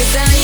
Cause I